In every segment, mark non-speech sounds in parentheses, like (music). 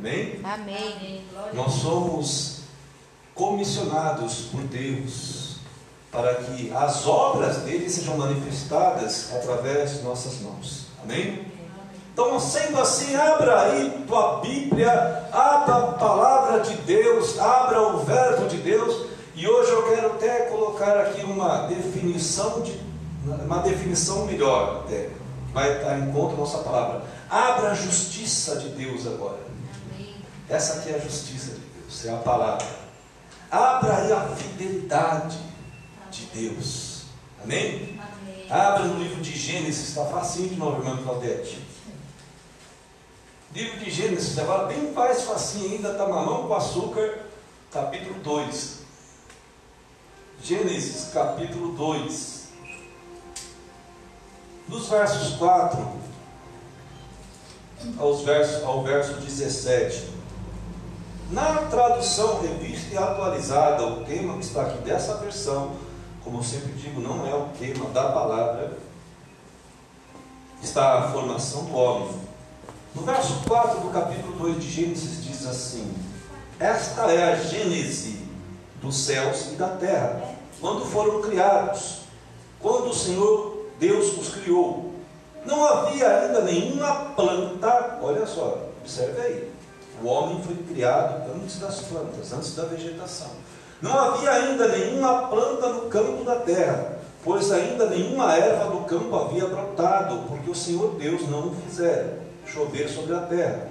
Amém? Amém. Nós somos comissionados por Deus para que as obras dele sejam manifestadas através de nossas mãos. Amém? Então, sendo assim, abra aí tua Bíblia, abra a palavra de Deus, abra o verbo de Deus, e hoje eu quero até colocar aqui uma definição de uma definição melhor até, vai estar em conta a nossa palavra. Abra a justiça de Deus agora. Essa aqui é a justiça de Deus, é a palavra. Abra aí a fidelidade de Deus. Amém? Amém. Abra no livro de Gênesis, está facinho de novo, irmão Claudete. Livro de Gênesis, agora bem mais facinho ainda, está mamão com açúcar, capítulo 2. Gênesis, capítulo 2. Dos versos 4 aos versos, ao verso 17. Na tradução revista e atualizada, o tema que está aqui dessa versão, como eu sempre digo, não é o tema da palavra, está a formação do homem. No verso 4 do capítulo 2 de Gênesis diz assim: Esta é a gênese dos céus e da terra, quando foram criados, quando o Senhor Deus os criou. Não havia ainda nenhuma planta, olha só, observe aí. O homem foi criado antes das plantas, antes da vegetação. Não havia ainda nenhuma planta no campo da terra, pois ainda nenhuma erva do campo havia brotado, porque o Senhor Deus não o fizera chover sobre a terra.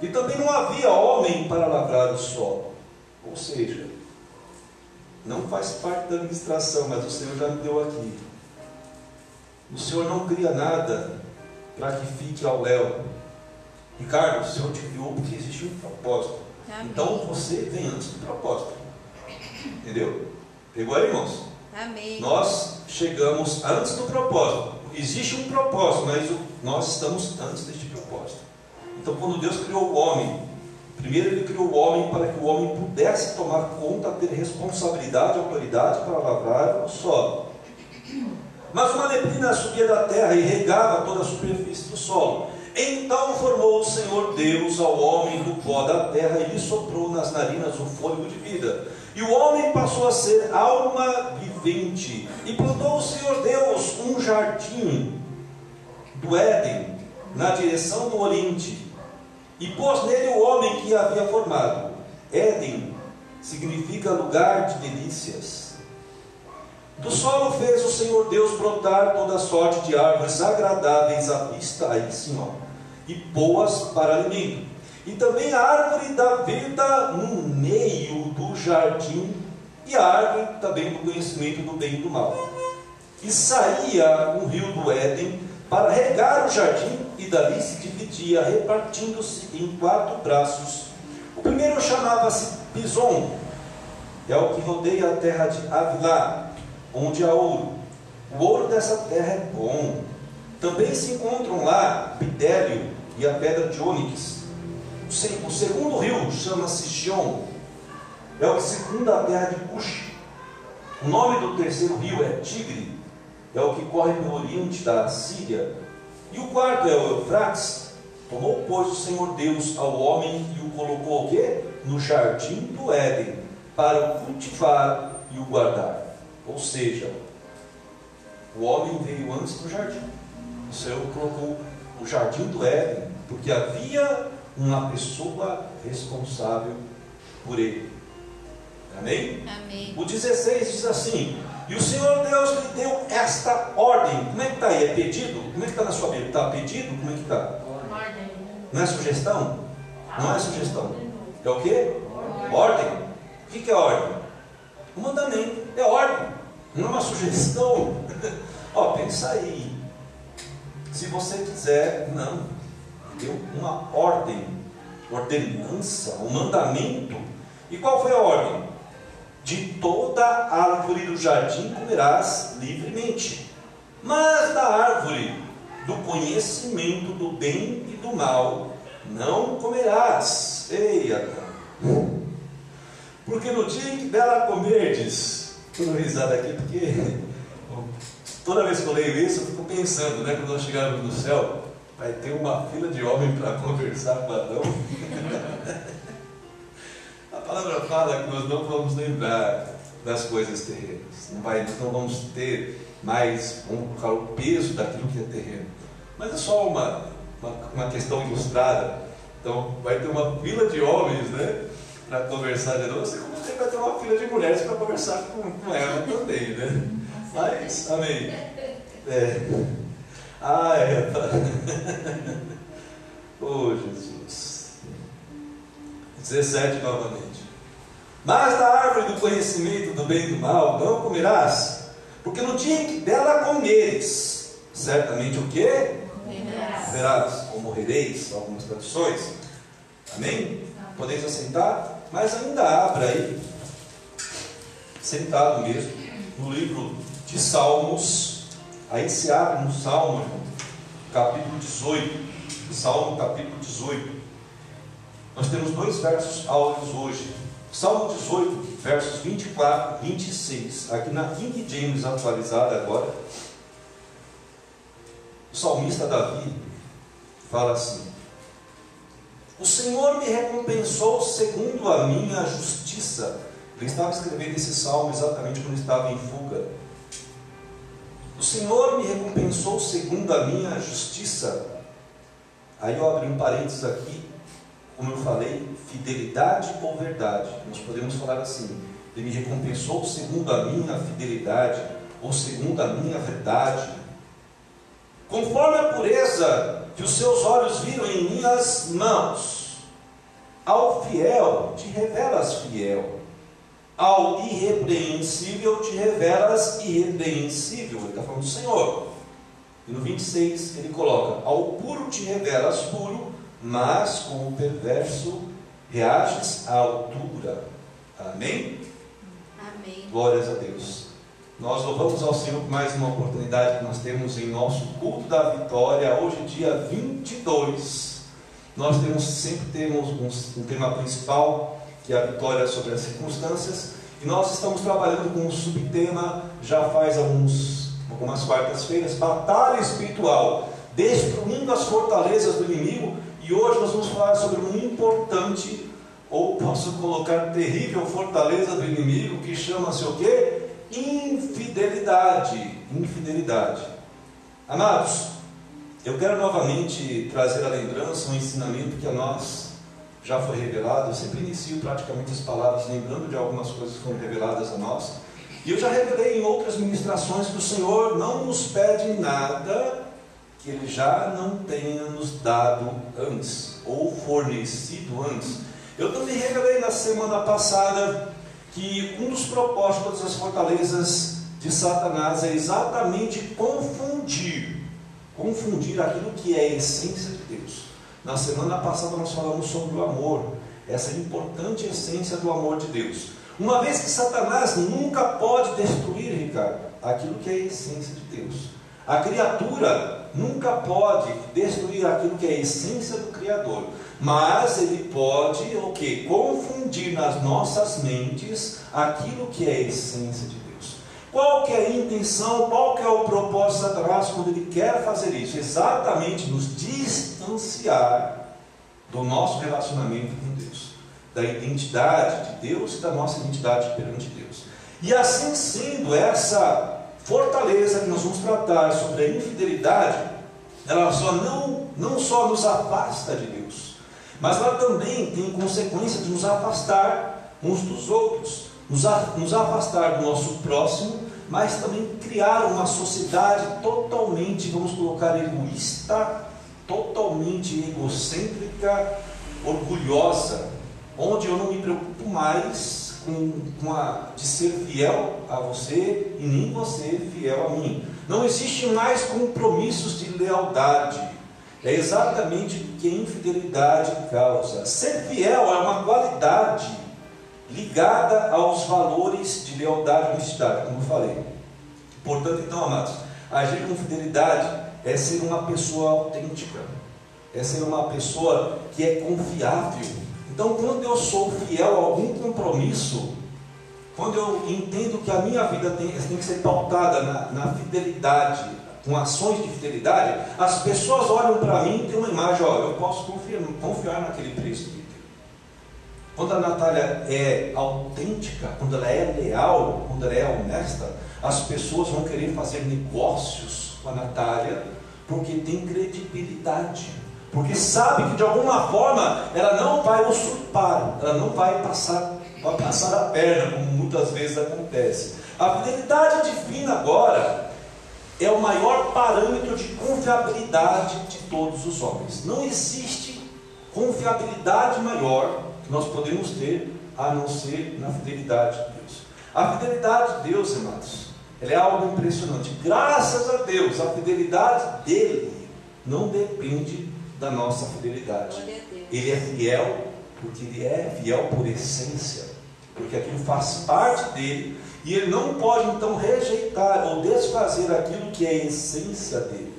E também não havia homem para lavrar o solo. Ou seja, não faz parte da administração, mas o Senhor já me deu aqui. O Senhor não cria nada para que fique ao léu. Ricardo, o Senhor te criou porque existe um propósito. Amém. Então você vem antes do propósito. Entendeu? Pegou aí, irmãos? Amém. Nós chegamos antes do propósito. Existe um propósito, mas nós estamos antes deste propósito. Então, quando Deus criou o homem, primeiro Ele criou o homem para que o homem pudesse tomar conta, ter responsabilidade e autoridade para lavrar o solo. Mas uma neblina subia da terra e regava toda a superfície do solo. Então formou o Senhor Deus ao homem do pó da terra e lhe soprou nas narinas o fôlego de vida. E o homem passou a ser alma vivente. E plantou o Senhor Deus um jardim do Éden, na direção do Oriente, e pôs nele o homem que havia formado. Éden significa lugar de delícias. Do solo fez o Senhor Deus brotar toda sorte de árvores agradáveis à vista, aí sim, ó, e boas para alimento. E também a árvore da vida no meio do jardim, e a árvore também do conhecimento do bem e do mal. E saía um rio do Éden para regar o jardim, e dali se dividia, repartindo-se em quatro braços. O primeiro chamava-se Pison, é o que rodeia a terra de Avilá, onde há ouro. O ouro dessa terra é bom. Também se encontram lá bidélio e a pedra de ônix. O se- O segundo rio chama-se Gion, é o que circunda a terra de Cush. O nome do terceiro rio é Tigre, é o que corre pelo oriente da Síria. E o quarto é o Eufrates. Tomou, pois, o Senhor Deus ao homem e o colocou o quê? No jardim do Éden, para o cultivar e o guardar. Ou seja, o homem veio antes do jardim. O Senhor colocou o jardim do Éden, porque havia uma pessoa responsável por ele. Amém? Amém. O 16 diz assim: E o Senhor Deus lhe deu esta ordem. Como é que está aí? É pedido? Como é que está na sua Bíblia? Está pedido? Como é que está? Ordem. Não é sugestão? Não é sugestão. É o quê? Ordem. O que que é ordem? O mandamento. É ordem. Não é uma sugestão. (laughs) Ó, pensa aí. Se você quiser, não. Deu uma ordem, ordenança, um mandamento. E qual foi a ordem? De toda árvore do jardim comerás livremente, mas da árvore do conhecimento do bem e do mal não comerás. Ei, Adão. Porque no dia em que dela comerdes, estou dando risada aqui porque (laughs) toda vez que eu leio isso eu fico pensando, né, quando nós chegarmos no céu, vai ter uma fila de homem para conversar com Adão. (laughs) A palavra fala que nós não vamos lembrar das coisas terrenas. Não vai, nós não vamos ter mais vamos colocar o peso daquilo que é terreno. Mas é só uma, uma, uma questão ilustrada. Então, vai ter uma fila de homens, né? Para conversar de novo. Você como você vai ter uma fila de mulheres para conversar com, com ela também, né? Mas, amém. É. Ah, (laughs) é. oh, Jesus. 17 novamente. Mas da árvore do conhecimento do bem e do mal não comerás, porque no dia em que dela comeres, certamente o que? Verás, ou morrereis, algumas traduções. Amém? Podeis assentar? Mas ainda abra aí, sentado mesmo, no livro de Salmos. Aí se abre no Salmo, capítulo 18. Salmo capítulo 18. Nós temos dois versos áureos hoje. Salmo 18, versos 24 e 26. Aqui na King James atualizada agora. O salmista Davi fala assim: O Senhor me recompensou segundo a minha justiça. Ele estava escrevendo esse salmo exatamente quando estava em fuga. O Senhor me recompensou segundo a minha justiça. Aí eu abri um parênteses aqui, como eu falei, fidelidade ou verdade. Nós podemos falar assim: Ele me recompensou segundo a minha fidelidade ou segundo a minha verdade. Conforme a pureza que os seus olhos viram em minhas mãos, ao fiel te revelas fiel ao irrepreensível te revelas irrepreensível. Ele está falando do Senhor. E no 26 ele coloca: Ao puro te revelas puro, mas com o perverso reages à altura. Amém? Amém. Glórias a Deus. Nós louvamos ao Senhor por mais uma oportunidade que nós temos em nosso culto da vitória, hoje, dia 22. Nós temos, sempre temos um, um tema principal que é a vitória sobre as circunstâncias. E nós estamos trabalhando com um subtema já faz alguns, algumas quartas-feiras, batalha espiritual, destruindo as fortalezas do inimigo. E hoje nós vamos falar sobre um importante, ou posso colocar terrível fortaleza do inimigo, que chama-se o quê? Infidelidade. Infidelidade. Amados, eu quero novamente trazer a lembrança, um ensinamento que a nós já foi revelado, eu sempre inicio praticamente as palavras lembrando de algumas coisas que foram reveladas a nós. E eu já revelei em outras ministrações que o Senhor não nos pede nada que Ele já não tenha nos dado antes, ou fornecido antes. Eu também revelei na semana passada que um dos propósitos das fortalezas de Satanás é exatamente confundir, confundir aquilo que é a essência de Deus. Na semana passada nós falamos sobre o amor, essa importante essência do amor de Deus. Uma vez que Satanás nunca pode destruir, Ricardo, aquilo que é a essência de Deus. A criatura nunca pode destruir aquilo que é a essência do Criador. Mas ele pode o que? Confundir nas nossas mentes aquilo que é a essência de Deus. Qual que é a intenção, qual que é o propósito de Satanás quando ele quer fazer isso? Exatamente nos distanciar do nosso relacionamento com Deus, da identidade de Deus e da nossa identidade perante Deus. E assim sendo, essa fortaleza que nós vamos tratar sobre a infidelidade, ela só não, não só nos afasta de Deus, mas ela também tem consequência de nos afastar uns dos outros nos, nos afastar do nosso próximo, mas também criar uma sociedade totalmente, vamos colocar, egoísta, totalmente egocêntrica, orgulhosa, onde eu não me preocupo mais com, com a, de ser fiel a você e nem você fiel a mim. Não existe mais compromissos de lealdade. É exatamente o que a infidelidade causa. Ser fiel é uma qualidade ligada aos valores de lealdade e honestidade, como eu falei. Portanto, então, amados, agir com fidelidade é ser uma pessoa autêntica, é ser uma pessoa que é confiável. Então, quando eu sou fiel a algum compromisso, quando eu entendo que a minha vida tem, tem que ser pautada na, na fidelidade, com ações de fidelidade, as pessoas olham para mim e têm uma imagem, ó, eu posso confiar, confiar naquele preço quando a Natália é autêntica, quando ela é leal, quando ela é honesta, as pessoas vão querer fazer negócios com a Natália porque tem credibilidade. Porque sabe que de alguma forma ela não vai usurpar, ela não vai passar, vai passar a perna, como muitas vezes acontece. A fidelidade divina agora é o maior parâmetro de confiabilidade de todos os homens. Não existe confiabilidade maior que nós podemos ter a não ser na fidelidade de Deus. A fidelidade de Deus, irmãos, ela é algo impressionante. Graças a Deus, a fidelidade dele não depende da nossa fidelidade. Ele é fiel porque ele é fiel por essência, porque aquilo faz parte dele e ele não pode então rejeitar ou desfazer aquilo que é a essência dele.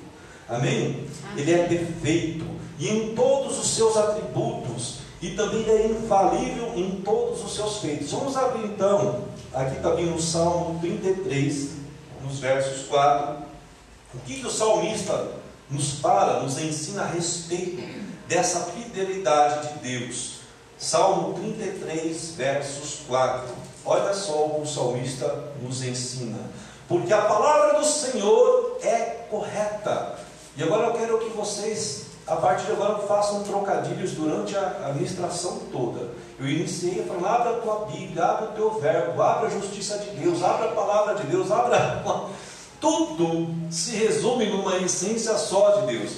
Amém? Amém. Ele é perfeito e em todos os seus atributos e também ele é infalível em todos os seus feitos. Vamos abrir então, aqui também no Salmo 33, nos versos 4. O que, que o salmista nos fala, nos ensina a respeito dessa fidelidade de Deus? Salmo 33, versos 4. Olha só o que o salmista nos ensina. Porque a palavra do Senhor é correta. E agora eu quero que vocês a partir de agora façam trocadilhos durante a administração toda. Eu iniciei falando, abra a tua Bíblia, abra o teu verbo, abra a justiça de Deus, abra a palavra de Deus, abra. Tudo se resume numa essência só de Deus.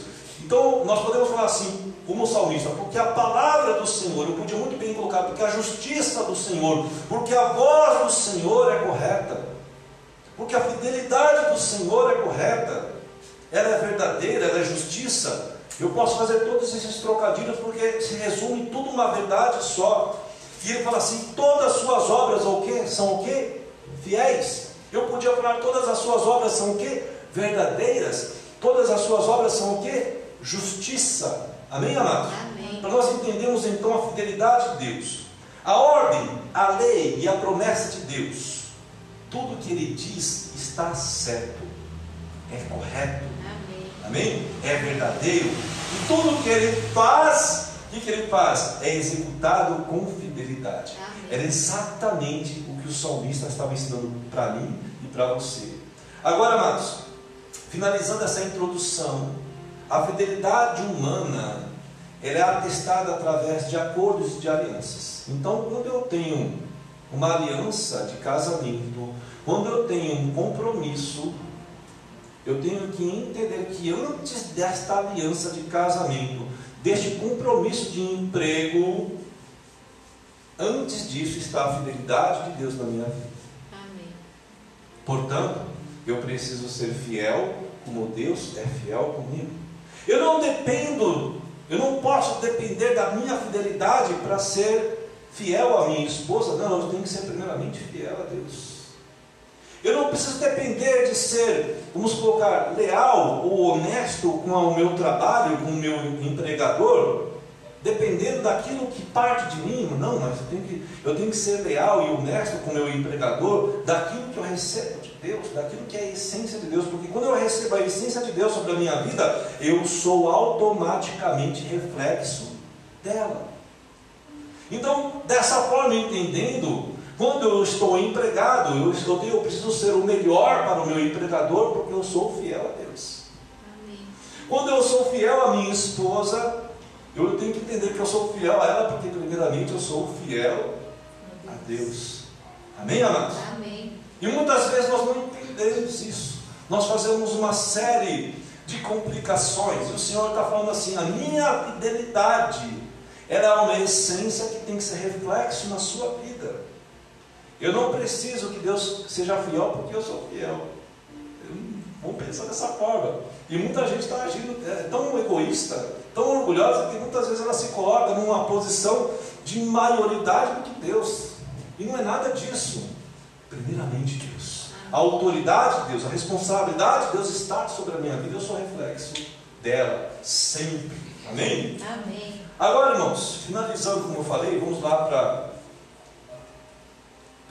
Então, nós podemos falar assim, como salmista, porque a palavra do Senhor, eu podia muito bem colocar, porque a justiça do Senhor, porque a voz do Senhor é correta, porque a fidelidade do Senhor é correta, ela é verdadeira, ela é justiça, eu posso fazer todos esses trocadilhos porque se resume tudo uma verdade só. E ele fala assim: todas as suas obras o quê? são o quê? Fiéis. Eu podia falar: todas as suas obras são o quê? Verdadeiras. Todas as suas obras são o quê? Justiça. Amém, amados? Amém. Para nós entendermos então a fidelidade de Deus. A ordem, a lei e a promessa de Deus. Tudo que ele diz está certo, é correto, Amém? É verdadeiro. E tudo que ele faz, o que, que ele faz? É executado com fidelidade. Amém. Era exatamente o que o salmista estava ensinando para mim e para você. Agora, amados, finalizando essa introdução, a fidelidade humana ela é atestada através de acordos e de alianças. Então, quando eu tenho uma aliança de casamento, quando eu tenho um compromisso eu tenho que entender que antes desta aliança de casamento, deste compromisso de emprego, antes disso está a fidelidade de Deus na minha vida. Amém. Portanto, eu preciso ser fiel como Deus é fiel comigo. Eu não dependo, eu não posso depender da minha fidelidade para ser fiel à minha esposa. Não, eu tenho que ser primeiramente fiel a Deus. Eu não preciso depender de ser, vamos colocar, leal ou honesto com o meu trabalho, com o meu empregador, dependendo daquilo que parte de mim. Não, mas eu tenho que, eu tenho que ser leal e honesto com o meu empregador, daquilo que eu recebo de Deus, daquilo que é a essência de Deus. Porque quando eu recebo a essência de Deus sobre a minha vida, eu sou automaticamente reflexo dela. Então, dessa forma, entendendo quando eu estou empregado, eu, estou, eu preciso ser o melhor para o meu empregador, porque eu sou fiel a Deus. Amém. Quando eu sou fiel à minha esposa, eu tenho que entender que eu sou fiel a ela, porque primeiramente eu sou fiel a Deus. Amém, amados? Amém. E muitas vezes nós não entendemos isso. Nós fazemos uma série de complicações. E o Senhor está falando assim: a minha fidelidade ela é uma essência que tem que ser reflexo na sua vida. Eu não preciso que Deus seja fiel porque eu sou fiel. Vamos pensar dessa forma. E muita gente está agindo é, tão egoísta, tão orgulhosa, que muitas vezes ela se coloca numa posição de maioridade do que Deus. E não é nada disso. Primeiramente Deus. A autoridade de Deus, a responsabilidade de Deus está sobre a minha vida, eu sou reflexo dela, sempre. Amém? Amém. Agora, irmãos, finalizando como eu falei, vamos lá para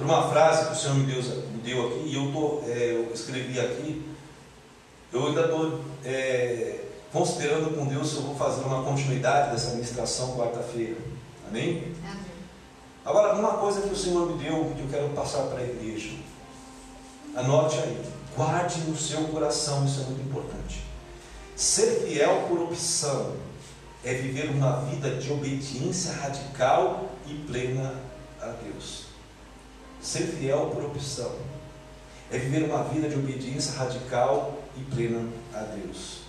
por uma frase que o Senhor me deu, me deu aqui, e eu, tô, é, eu escrevi aqui, eu ainda estou é, considerando com Deus se eu vou fazer uma continuidade dessa ministração quarta-feira. Amém? Amém? Agora, uma coisa que o Senhor me deu, que eu quero passar para a igreja. Anote aí, guarde no seu coração, isso é muito importante. Ser fiel por opção é viver uma vida de obediência radical e plena a Deus. Ser fiel por opção é viver uma vida de obediência radical e plena a Deus.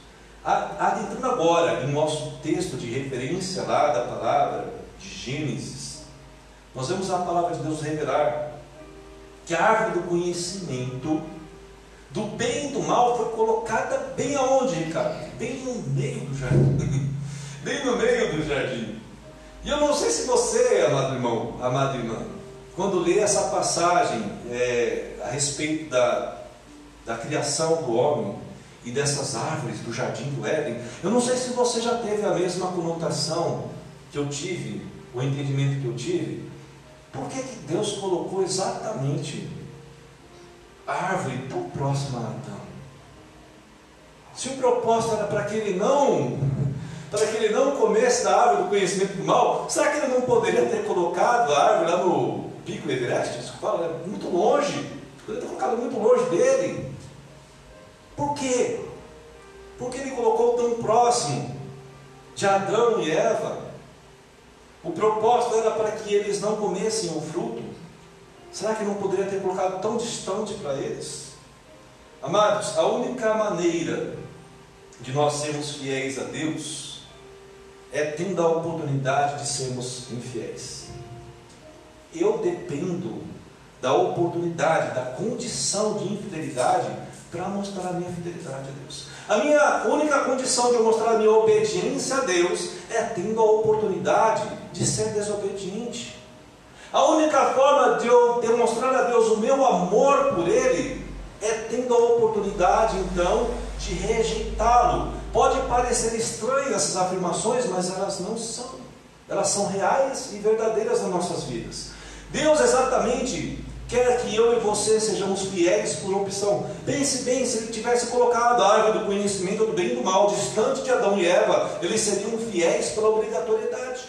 Adentrando agora em nosso texto de referência lá da palavra de Gênesis, nós vemos a palavra de Deus revelar que a árvore do conhecimento do bem e do mal foi colocada bem aonde, Ricardo? Bem no meio do jardim. (laughs) bem no meio do jardim. E eu não sei se você, amado irmão, amada irmã, quando lê essa passagem é, a respeito da, da criação do homem e dessas árvores do jardim do Éden, eu não sei se você já teve a mesma conotação que eu tive, o entendimento que eu tive. Por que, que Deus colocou exatamente a árvore tão próxima a Adão? Se o propósito era para que ele não para que ele não comesse da árvore do conhecimento do mal, será que ele não poderia ter colocado a árvore lá no pico Everest? Isso que fala, né? muito longe. Poderia ter colocado muito longe dele. Por quê? Porque ele colocou tão próximo de Adão e Eva. O propósito era para que eles não comessem o fruto. Será que não poderia ter colocado tão distante para eles? Amados, a única maneira de nós sermos fiéis a Deus é tendo a oportunidade de sermos infiéis. Eu dependo da oportunidade, da condição de infidelidade para mostrar a minha fidelidade a Deus. A minha única condição de eu mostrar a minha obediência a Deus é tendo a oportunidade de ser desobediente. A única forma de eu demonstrar a Deus o meu amor por Ele é tendo a oportunidade, então, de rejeitá-lo, Pode parecer estranho essas afirmações, mas elas não são. Elas são reais e verdadeiras nas nossas vidas. Deus exatamente quer que eu e você sejamos fiéis por opção. Pense bem, se ele tivesse colocado a árvore do conhecimento do bem e do mal distante de Adão e Eva, eles seriam fiéis pela obrigatoriedade.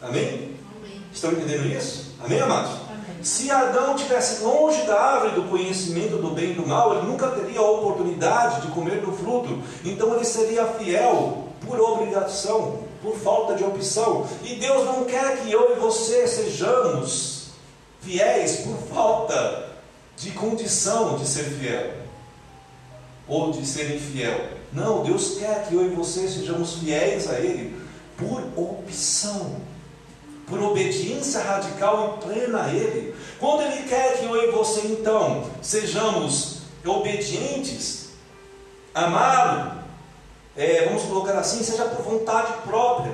Amém? Amém. Estão entendendo isso? Amém, amados? Se Adão tivesse longe da árvore do conhecimento do bem e do mal, ele nunca teria a oportunidade de comer do fruto. Então ele seria fiel por obrigação, por falta de opção. E Deus não quer que eu e você sejamos fiéis por falta de condição de ser fiel ou de ser infiel. Não, Deus quer que eu e você sejamos fiéis a Ele por opção por obediência radical e plena a Ele. Quando Ele quer que eu e você, então, sejamos obedientes, amá-lo, é, vamos colocar assim, seja por vontade própria,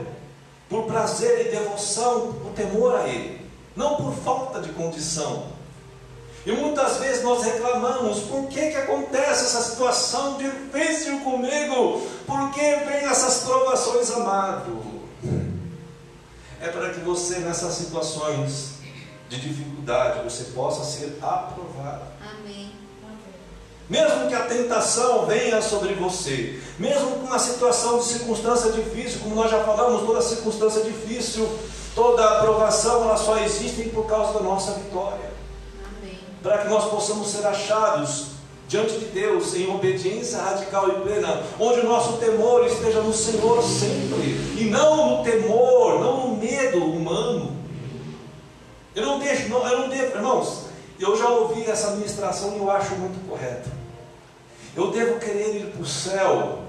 por prazer e devoção, por temor a Ele, não por falta de condição. E muitas vezes nós reclamamos, por que, que acontece essa situação difícil comigo? Por que vem essas provações, amado? é para que você, nessas situações de dificuldade, você possa ser aprovado. Amém. Mesmo que a tentação venha sobre você, mesmo com uma situação de circunstância difícil, como nós já falamos, toda circunstância difícil, toda aprovação, ela só existe por causa da nossa vitória. Amém. Para que nós possamos ser achados diante de Deus em obediência radical e plena, onde o nosso temor esteja no Senhor sempre, e não no temor, não no medo humano. Eu não deixo, não, eu não devo, irmãos, eu já ouvi essa ministração e eu acho muito correta. Eu devo querer ir para o céu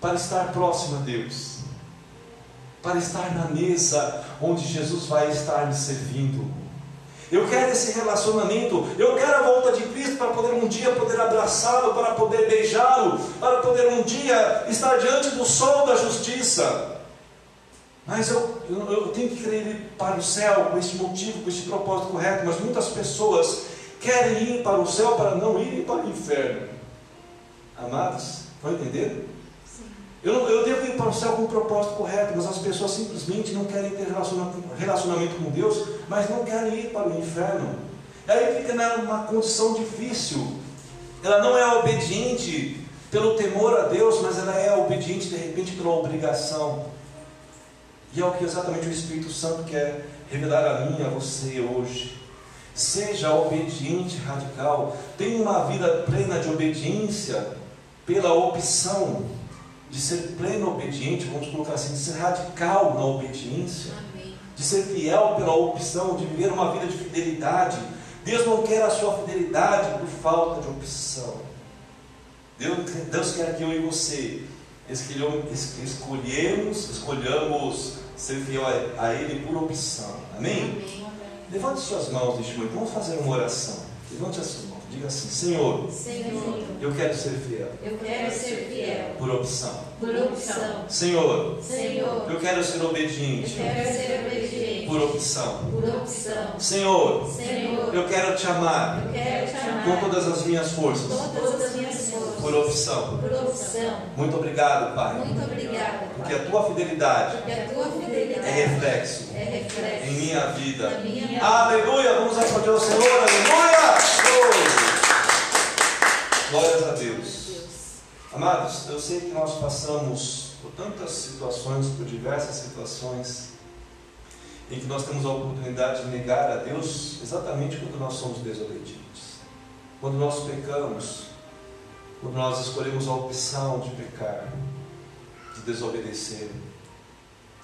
para estar próximo a Deus, para estar na mesa onde Jesus vai estar me servindo eu quero esse relacionamento. Eu quero a volta de Cristo para poder um dia poder abraçá-lo, para poder beijá-lo, para poder um dia estar diante do sol da justiça. Mas eu, eu, eu tenho que querer ir para o céu com esse motivo, com esse propósito correto. Mas muitas pessoas querem ir para o céu para não ir para o inferno. Amados, vão entender? Eu, eu devo ir para o céu com o propósito correto, mas as pessoas simplesmente não querem ter relacionamento com Deus, mas não querem ir para o inferno. E aí fica numa condição difícil. Ela não é obediente pelo temor a Deus, mas ela é obediente de repente pela obrigação. E é o que exatamente o Espírito Santo quer revelar a mim a você hoje. Seja obediente radical. Tenha uma vida plena de obediência pela opção de ser pleno obediente, vamos colocar assim, de ser radical na obediência, Amém. de ser fiel pela opção, de viver uma vida de fidelidade. Deus não quer a sua fidelidade por falta de opção. Deus, Deus quer que eu e você escolhemos, escolhamos ser fiel a Ele por opção. Amém? Amém. Levante suas mãos neste momento. Vamos fazer uma oração. Levante as suas mãos. Diga assim: Senhor, Senhor, eu quero ser fiel. Eu quero ser fiel. Por opção. Por opção. Senhor, Senhor, eu quero ser obediente. Eu quero ser obediente. Por opção. Por opção. Senhor, Senhor, eu quero te amar. Eu quero te amar. Com todas as minhas forças. Com todas as minhas forças. Por opção. Por opção. Muito obrigado, Pai. Muito obrigado. Porque a tua fidelidade. A tua fidelidade é reflexo. É reflexo. Em minha vida. Minha vida. Aleluia. Vamos aplaudir o Senhor. Aleluia. Glórias a Deus. Amados, eu sei que nós passamos por tantas situações, por diversas situações, em que nós temos a oportunidade de negar a Deus exatamente quando nós somos desobedientes. Quando nós pecamos, quando nós escolhemos a opção de pecar, de desobedecer.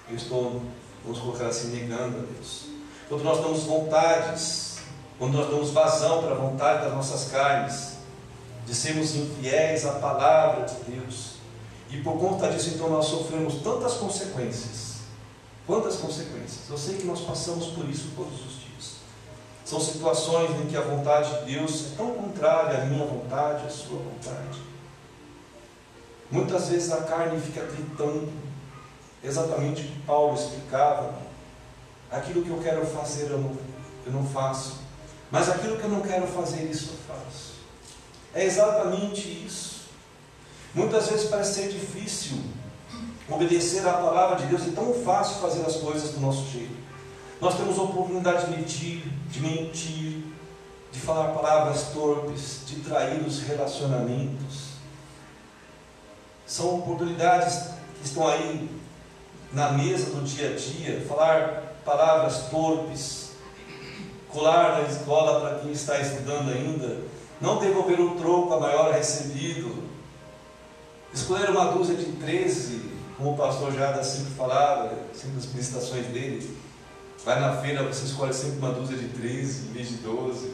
Eu estou, vamos colocar assim, negando a Deus. Quando nós damos vontades, quando nós damos vazão para a vontade das nossas carnes, de sermos infiéis à palavra de Deus. E por conta disso, então, nós sofremos tantas consequências. Quantas consequências? Eu sei que nós passamos por isso todos os. São situações em que a vontade de Deus é tão contrária à minha vontade, à sua vontade. Muitas vezes a carne fica gritando exatamente o que Paulo explicava. Aquilo que eu quero fazer eu não, eu não faço. Mas aquilo que eu não quero fazer, isso eu faço. É exatamente isso. Muitas vezes parece ser difícil obedecer à palavra de Deus e tão fácil fazer as coisas do nosso jeito. Nós temos a oportunidade de mentir, de mentir, de falar palavras torpes, de trair os relacionamentos. São oportunidades que estão aí na mesa do dia a dia, falar palavras torpes, colar na escola para quem está estudando ainda, não devolver o troco a maior recebido, escolher uma dúzia de 13, como o pastor Jada sempre falava, sempre nas ministrações dele. Vai na feira, você escolhe sempre uma dúzia de 13 em vez de 12.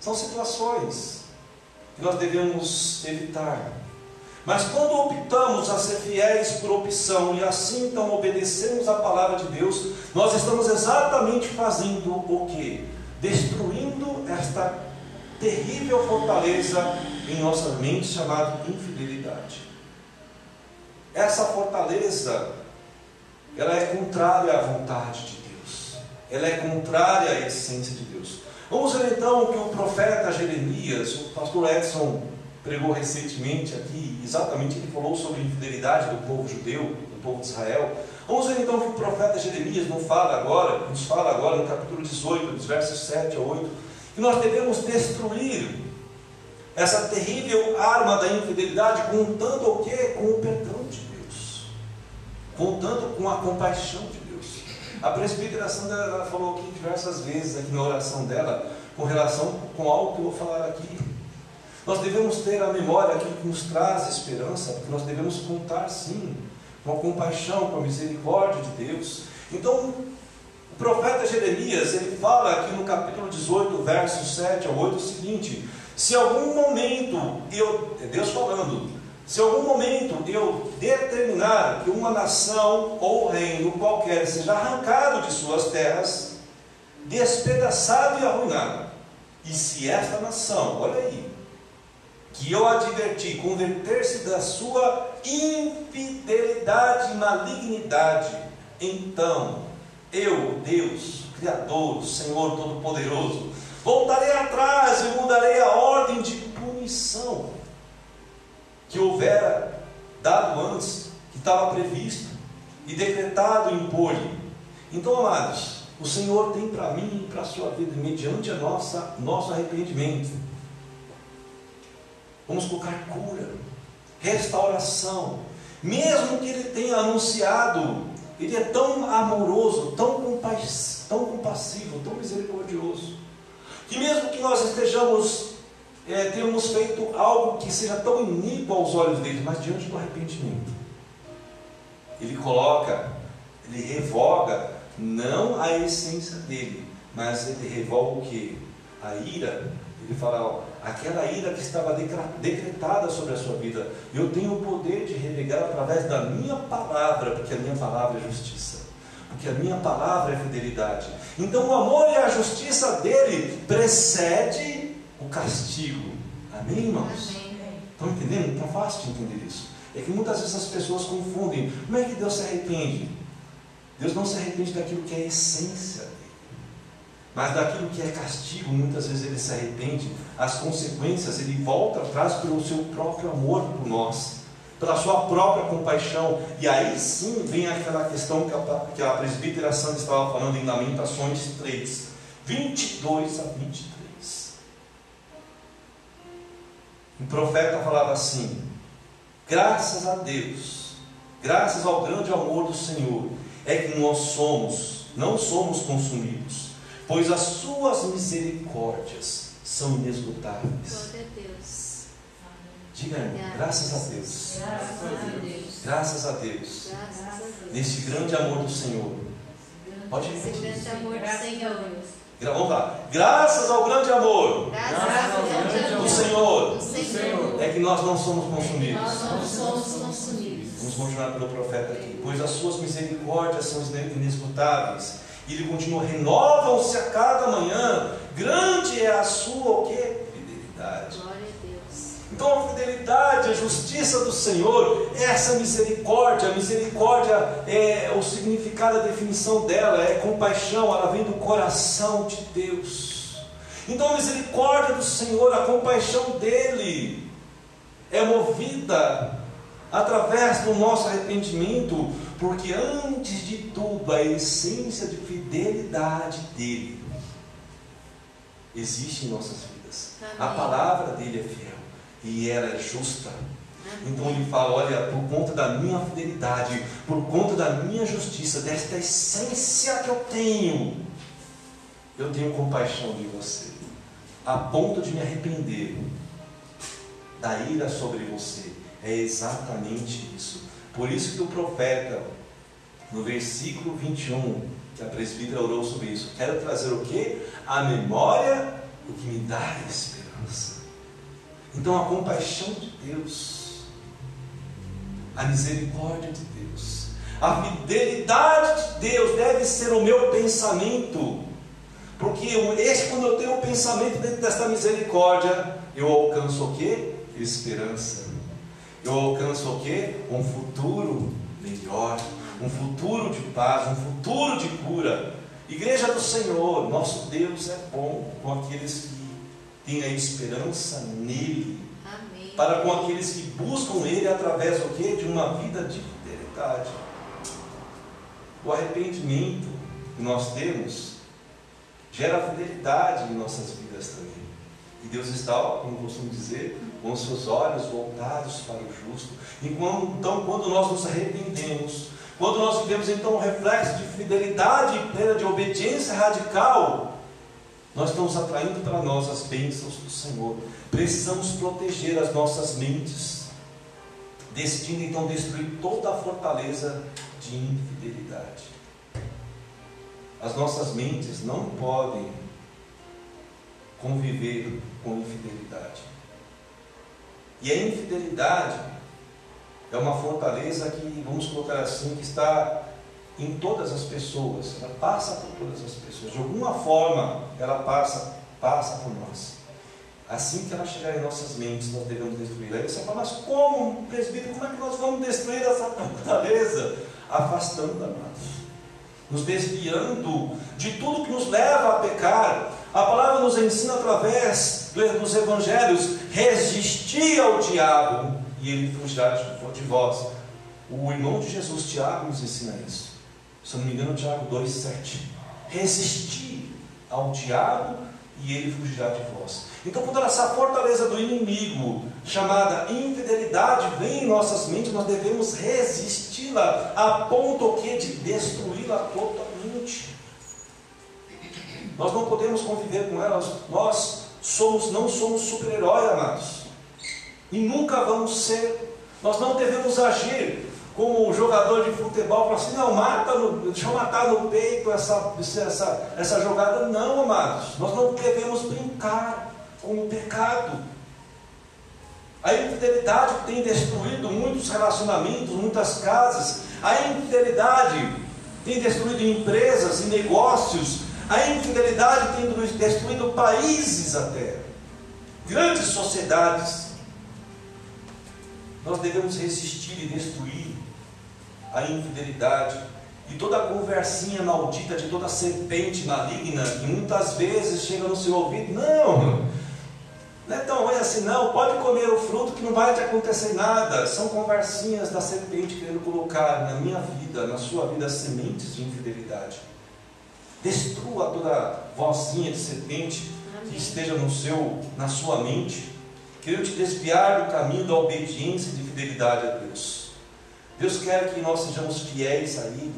São situações que nós devemos evitar. Mas quando optamos a ser fiéis por opção e assim então obedecemos a palavra de Deus, nós estamos exatamente fazendo o que? Destruindo esta terrível fortaleza em nossa mente chamada infidelidade. Essa fortaleza, ela é contrária à vontade de. Ela é contrária à essência de Deus. Vamos ver então o que o profeta Jeremias, o pastor Edson pregou recentemente aqui, exatamente ele falou sobre a infidelidade do povo judeu, do povo de Israel. Vamos ver então o que o profeta Jeremias não fala agora, nos fala agora no capítulo 18, dos versos 7 a 8 que nós devemos destruir essa terrível arma da infidelidade, contando o quê? Com o perdão de Deus, contando com a compaixão de Deus. A presbítera Sandra falou aqui diversas vezes, aqui na oração dela, com relação com algo que eu vou falar aqui. Nós devemos ter a memória que nos traz esperança, porque nós devemos contar sim com a compaixão, com a misericórdia de Deus. Então, o profeta Jeremias, ele fala aqui no capítulo 18, versos 7 a 8, o seguinte: Se algum momento eu, é Deus falando, se algum momento eu determinar que uma nação ou reino qualquer seja arrancado de suas terras, despedaçado e arruinado, e se esta nação, olha aí, que eu adverti, converter-se da sua infidelidade e malignidade, então eu, Deus, Criador, Senhor Todo-Poderoso, voltarei atrás e mudarei a ordem de punição que houvera dado antes, que estava previsto e decretado em pole. Então, amados, o Senhor tem para mim e para a sua vida, mediante a nossa, nosso arrependimento. Vamos colocar cura, restauração, mesmo que Ele tenha anunciado Ele é tão amoroso, tão, compas, tão compassivo, tão misericordioso, que mesmo que nós estejamos, é, feito algo que seja tão iníquo aos olhos dele, mas diante do arrependimento, ele coloca, ele revoga não a essência dele, mas ele revoga o que? A ira. Ele fala, ó, aquela ira que estava decretada sobre a sua vida, eu tenho o poder de renegar através da minha palavra, porque a minha palavra é justiça, porque a minha palavra é fidelidade. Então o amor e a justiça dele precede castigo. Amém, irmãos? Amém. Estão entendendo? Está fácil de entender isso. É que muitas vezes as pessoas confundem. Como é que Deus se arrepende? Deus não se arrepende daquilo que é a essência dele. Mas daquilo que é castigo, muitas vezes ele se arrepende. As consequências ele volta atrás pelo seu próprio amor por nós, pela sua própria compaixão. E aí sim vem aquela questão que a, que a presbítera Sandra estava falando em Lamentações 3, 22 a 23. O profeta falava assim: Graças a Deus, graças ao grande amor do Senhor, é que nós somos, não somos consumidos, pois as suas misericórdias são inesgotáveis. Glória a Deus. Diga, graças a Deus, Graças a Deus. nesse grande amor do Senhor. Pode Esse repetir. grande amor do Senhor. Vamos lá. Graças ao grande amor do Senhor, é que nós não somos consumidos. Nós não somos consumidos. Vamos continuar pelo profeta aqui. Pois as suas misericórdias são inesgotáveis. E ele continua, renovam-se a cada manhã. Grande é a sua o quê? Fidelidade. A. Então a fidelidade, a justiça do Senhor, essa misericórdia, a misericórdia é o significado, a definição dela é compaixão, ela vem do coração de Deus. Então a misericórdia do Senhor, a compaixão dele é movida através do nosso arrependimento, porque antes de tudo a essência de fidelidade dele existe em nossas vidas. A Amém. palavra dele é fiel e ela é justa. Então ele fala: olha, por conta da minha fidelidade, por conta da minha justiça, desta essência que eu tenho, eu tenho compaixão de você, a ponto de me arrepender da ira sobre você. É exatamente isso. Por isso que o profeta, no versículo 21, que a presbítera orou sobre isso, quero trazer o que? A memória, o que me dá esperança. Então a compaixão de Deus, a misericórdia de Deus, a fidelidade de Deus deve ser o meu pensamento. Porque eu- esse, quando eu tenho o pensamento dentro dessa misericórdia, eu alcanço o que? Esperança. Eu alcanço o que? Um futuro melhor, um futuro de paz, um futuro de cura. Igreja do Senhor, nosso Deus é bom com aqueles que têm a esperança nele, Amém. para com aqueles que buscam ele através do que? De uma vida de fidelidade. O arrependimento que nós temos gera fidelidade em nossas vidas também. E Deus está, como costumo dizer, com os seus olhos voltados para o justo. E quando- então, quando nós nos arrependemos, quando nós vivemos então um reflexo de fidelidade plena, de obediência radical, nós estamos atraindo para nós as bênçãos do Senhor. Precisamos proteger as nossas mentes, decidindo então destruir toda a fortaleza de infidelidade. As nossas mentes não podem conviver com infidelidade. E a infidelidade é uma fortaleza que, vamos colocar assim, que está em todas as pessoas, ela passa por todas as pessoas. De alguma forma, ela passa, passa por nós. Assim que ela chegar em nossas mentes, nós devemos destruí-la. Aí você fala, mas como, presbítero, como é que nós vamos destruir essa fortaleza? Afastando a nós nos desviando de tudo que nos leva a pecar. A palavra nos ensina através do- dos evangelhos: resistir ao diabo e ele fugirá de vós. O irmão de Jesus, Tiago, nos ensina isso. Se eu não me engano, Tiago 2,7. Resistir ao diabo e ele fugirá de vós. Então, quando essa fortaleza do inimigo, chamada infidelidade, vem em nossas mentes, nós devemos resisti-la a ponto que de destruí-la totalmente. Nós não podemos conviver com elas. Nós somos, não somos super-herói, amados. E nunca vamos ser. Nós não devemos agir como um jogador de futebol, falar assim, não, mata no, deixa eu matar no peito essa, essa, essa jogada. Não, amados. Nós não devemos brincar com o pecado. A infidelidade tem destruído muitos relacionamentos, muitas casas. A infidelidade tem destruído empresas e negócios. A infidelidade tem destruído países até. Grandes sociedades. Nós devemos resistir e destruir a infidelidade e toda a conversinha maldita de toda serpente maligna que muitas vezes chega no seu ouvido. Não, não é tão ruim assim, não. Pode comer o fruto que não vai te acontecer nada. São conversinhas da serpente querendo colocar na minha vida, na sua vida, sementes de infidelidade. Destrua toda vozinha de serpente que esteja no seu, na sua mente, querendo te desviar do caminho da obediência e de fidelidade a Deus. Deus quer que nós sejamos fiéis a Ele,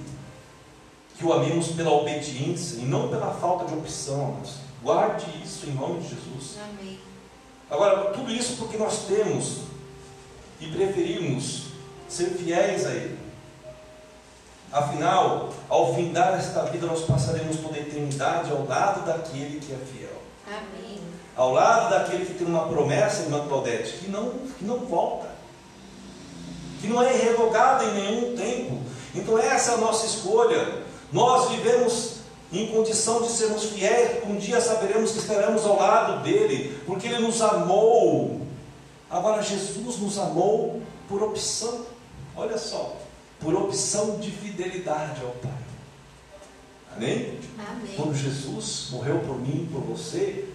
que o amemos pela obediência e não pela falta de opção. Guarde isso em nome de Jesus. Amém. Agora, tudo isso porque nós temos e preferimos ser fiéis a Ele. Afinal, ao findar esta vida, nós passaremos toda a eternidade ao lado daquele que é fiel. Amém. Ao lado daquele que tem uma promessa, irmã Claudete, que não, que não volta, que não é revogada em nenhum tempo. Então, essa é a nossa escolha. Nós vivemos em condição de sermos fiéis, um dia saberemos que estaremos ao lado dele, porque ele nos amou. Agora, Jesus nos amou por opção, olha só, por opção de fidelidade ao Pai. Amém? Amém. Quando Jesus morreu por mim, por você,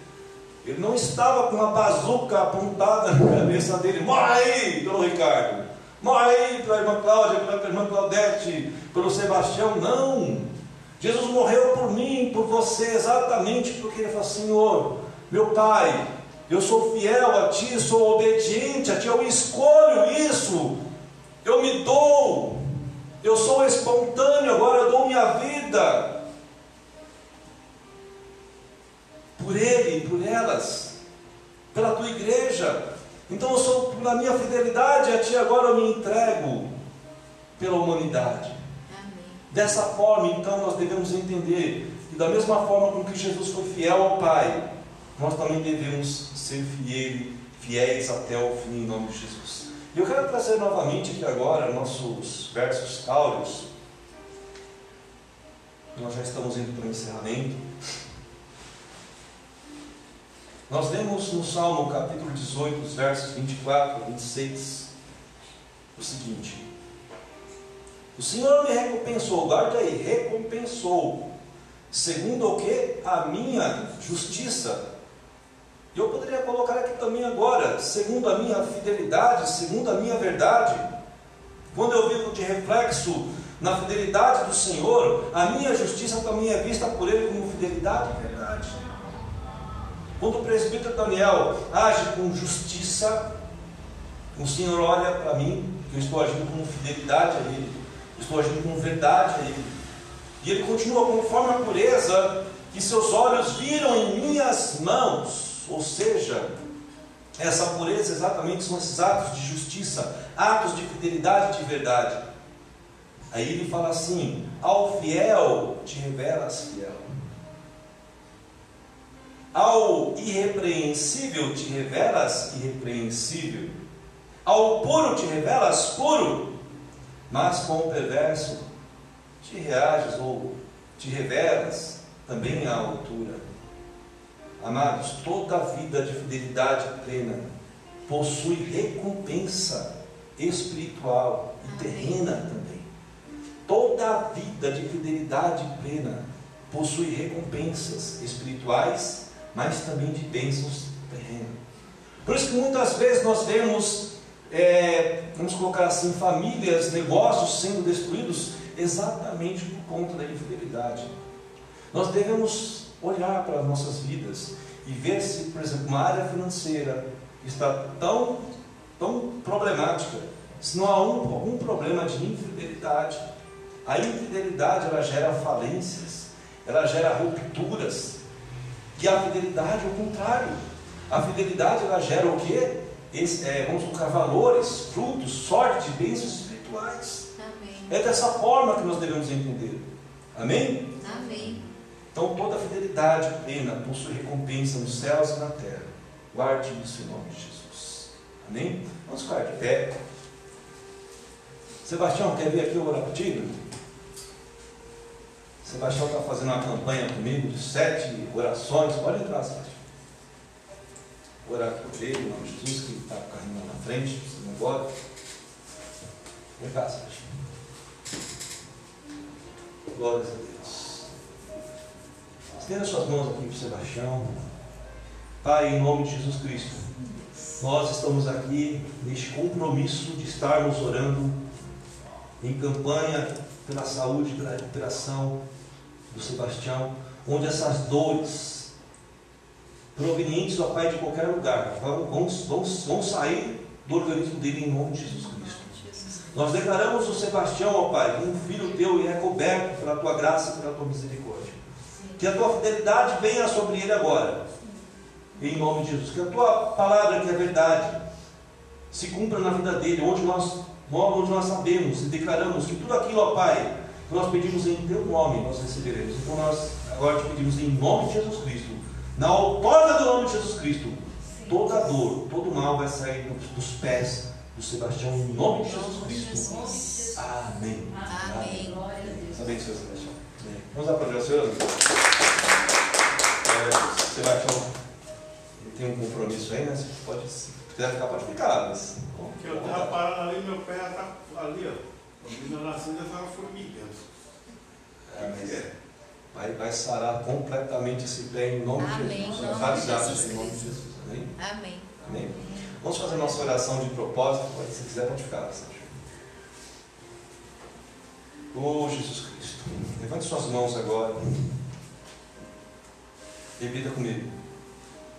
ele não estava com uma bazuca apontada na cabeça dele, morre aí, pelo Ricardo, morre aí pela irmã Cláudia, pela irmã Claudete, pelo Sebastião, não. Jesus morreu por mim, por você, exatamente porque ele falou: Senhor, meu Pai, eu sou fiel a Ti, sou obediente a Ti, eu escolho isso, eu me dou, eu sou espontâneo, agora eu dou minha vida por Ele, por elas, pela Tua igreja. Então eu sou, pela minha fidelidade a Ti, agora eu me entrego pela humanidade. Amém. Dessa forma, então, nós devemos entender que, da mesma forma com que Jesus foi fiel ao Pai, nós também devemos ser fiel, fiéis até o fim, em nome de Jesus. E eu quero trazer novamente aqui agora nossos versos áureos. Nós já estamos indo para o encerramento. Nós lemos no Salmo capítulo 18, os versos 24 e 26, o seguinte. O Senhor me recompensou, guarda aí, recompensou, segundo o que? A minha justiça. E eu poderia colocar aqui também agora, segundo a minha fidelidade, segundo a minha verdade. Quando eu vivo de reflexo na fidelidade do Senhor, a minha justiça também é vista por Ele como fidelidade. Quando o presbítero Daniel age com justiça, o Senhor olha para mim, que eu estou agindo com fidelidade a Ele estou agindo com verdade a Ele. E Ele continua conforme a pureza que seus olhos viram em minhas mãos. Ou seja, essa pureza exatamente são esses atos de justiça, atos de fidelidade e de verdade. Aí ele fala assim: ao fiel te revelas fiel, ao irrepreensível te revelas irrepreensível, ao puro te revelas puro mas com o perverso te reages ou te revelas também à altura. Amados, toda a vida de fidelidade plena possui recompensa espiritual e terrena também. Toda a vida de fidelidade plena possui recompensas espirituais, mas também de bênçãos terrenas. Por isso que muitas vezes nós vemos é, vamos colocar assim, famílias, negócios sendo destruídos exatamente por conta da infidelidade. Nós devemos olhar para as nossas vidas e ver se, por exemplo, uma área financeira está tão, tão problemática, se não há um, algum problema de infidelidade. A infidelidade ela gera falências, ela gera rupturas. E a fidelidade é o contrário. A fidelidade ela gera o quê? Esse, é, vamos colocar valores, frutos, sorte, bênçãos espirituais. Amém. É dessa forma que nós devemos entender. Amém? Amém. Então toda fidelidade plena possui recompensa nos céus e na terra. Guarde isso em nome de Jesus. Amém? Vamos ficar de pé. Sebastião, quer vir aqui orar contigo? Sebastião está fazendo uma campanha comigo de sete orações. Pode entrar, Sebastião. Orar por ele, em nome de Jesus, que está com o carrinho lá na frente, não embora. Vem cá, Sebastião. Glórias a Deus. Estenda suas mãos aqui para o Sebastião. Pai, em nome de Jesus Cristo, nós estamos aqui neste compromisso de estarmos orando em campanha pela saúde, pela recuperação do Sebastião, onde essas dores provenientes, ó Pai, de qualquer lugar, vão, vão, vão, vão sair do organismo dele em nome de Jesus Cristo. Nós declaramos o Sebastião, ó Pai, um filho teu e é coberto pela tua graça e pela tua misericórdia. Que a tua fidelidade venha sobre ele agora, em nome de Jesus. Que a tua palavra, que é verdade, se cumpra na vida dele, onde nós, onde nós sabemos e declaramos que tudo aquilo, ó Pai, nós pedimos em teu nome, nós receberemos. Então nós agora te pedimos em nome de Jesus Cristo, na outorga do nome de Jesus Cristo, toda dor, todo mal vai sair dos pés do Sebastião, em nome de Jesus Cristo. Amém. Amém. Glória a Deus. Amém, Senhor Sebastião. Amém. Vamos aplaudir o Senhor? É, Sebastião, ele tem um compromisso aí, né? Você pode, se quiser ficar, pode ficar. Mas, bom, Que eu estava parado ali, meu pé já está ali, ó. Quando eu nasci, já estava formigando. é, mas vai, vai sarar completamente esse pé em nome Amém, de Jesus. em nome de Jesus em nome de Cristo. Jesus. Amém? Amém. Amém. Vamos fazer nossa oração de propósito. Pode, se quiser, pode ficar. Sérgio. Oh, Jesus Cristo. Levante suas mãos agora. Repita comigo.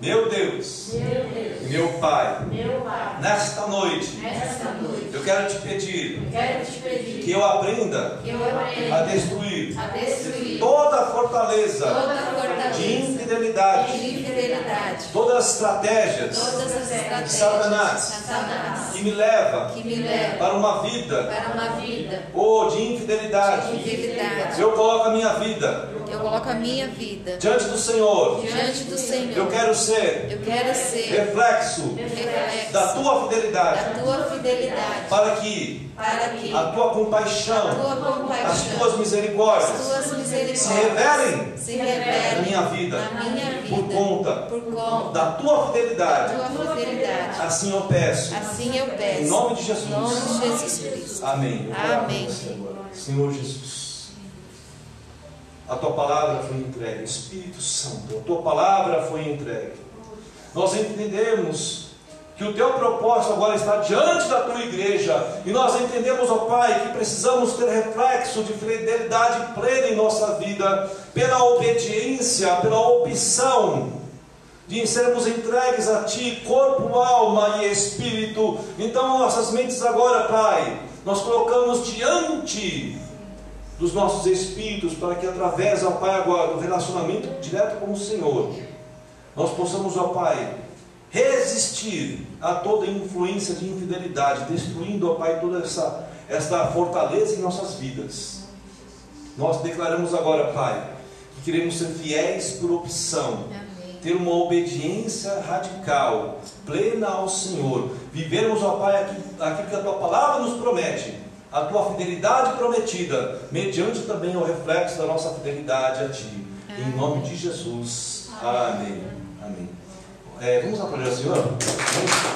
Meu Deus Meu Deus, meu Pai, meu Pai, nesta noite nesta noite, eu quero te pedir eu quero te pedir que eu aprenda que eu aprenda a destruir a destruir toda a fortaleza Toda de fortaleza infidelidade, de infidelidade, todas as estratégias todas as de estratégias Satanás de Satanás que me leva que me levam para uma vida para uma vida ou de de infidelidade. infidelidade. Eu coloco a minha vida Eu coloco a minha vida diante do Senhor. diante do Senhor. Eu quero ser Eu quero ser reflexo reflexo da tua fidelidade, da tua fidelidade, para que para que a tua a compaixão, tua as compaixão, tuas as misericórdias tuas se misericórdias revelem se na revelem minha vida na minha por vida conta por conta da tua da fidelidade. tua fidelidade. Assim eu peço. Assim eu peço. Em nome de Jesus. Em nome de Jesus Cristo. Amém. Por Amém. agora. Senhor Jesus, a tua palavra foi entregue. Espírito Santo, a tua palavra foi entregue. Nós entendemos que o teu propósito agora está diante da tua igreja. E nós entendemos, ó Pai, que precisamos ter reflexo de fidelidade plena em nossa vida, pela obediência, pela opção de sermos entregues a Ti, corpo, alma e espírito. Então, nossas mentes agora, Pai, nós colocamos diante dos nossos espíritos, para que através, ó Pai, agora, do relacionamento direto com o Senhor, nós possamos, ó Pai, resistir a toda influência de infidelidade, destruindo, ó Pai, toda essa, essa fortaleza em nossas vidas. Nós declaramos agora, Pai, que queremos ser fiéis por opção, Amém. ter uma obediência radical, plena ao Senhor, vivermos, ó Pai, aquilo que a tua palavra nos promete, a tua fidelidade prometida, mediante também o reflexo da nossa fidelidade a Ti. Em nome de Jesus. Amém. Amém. É, vamos aplaudir o Senhor? Vamos.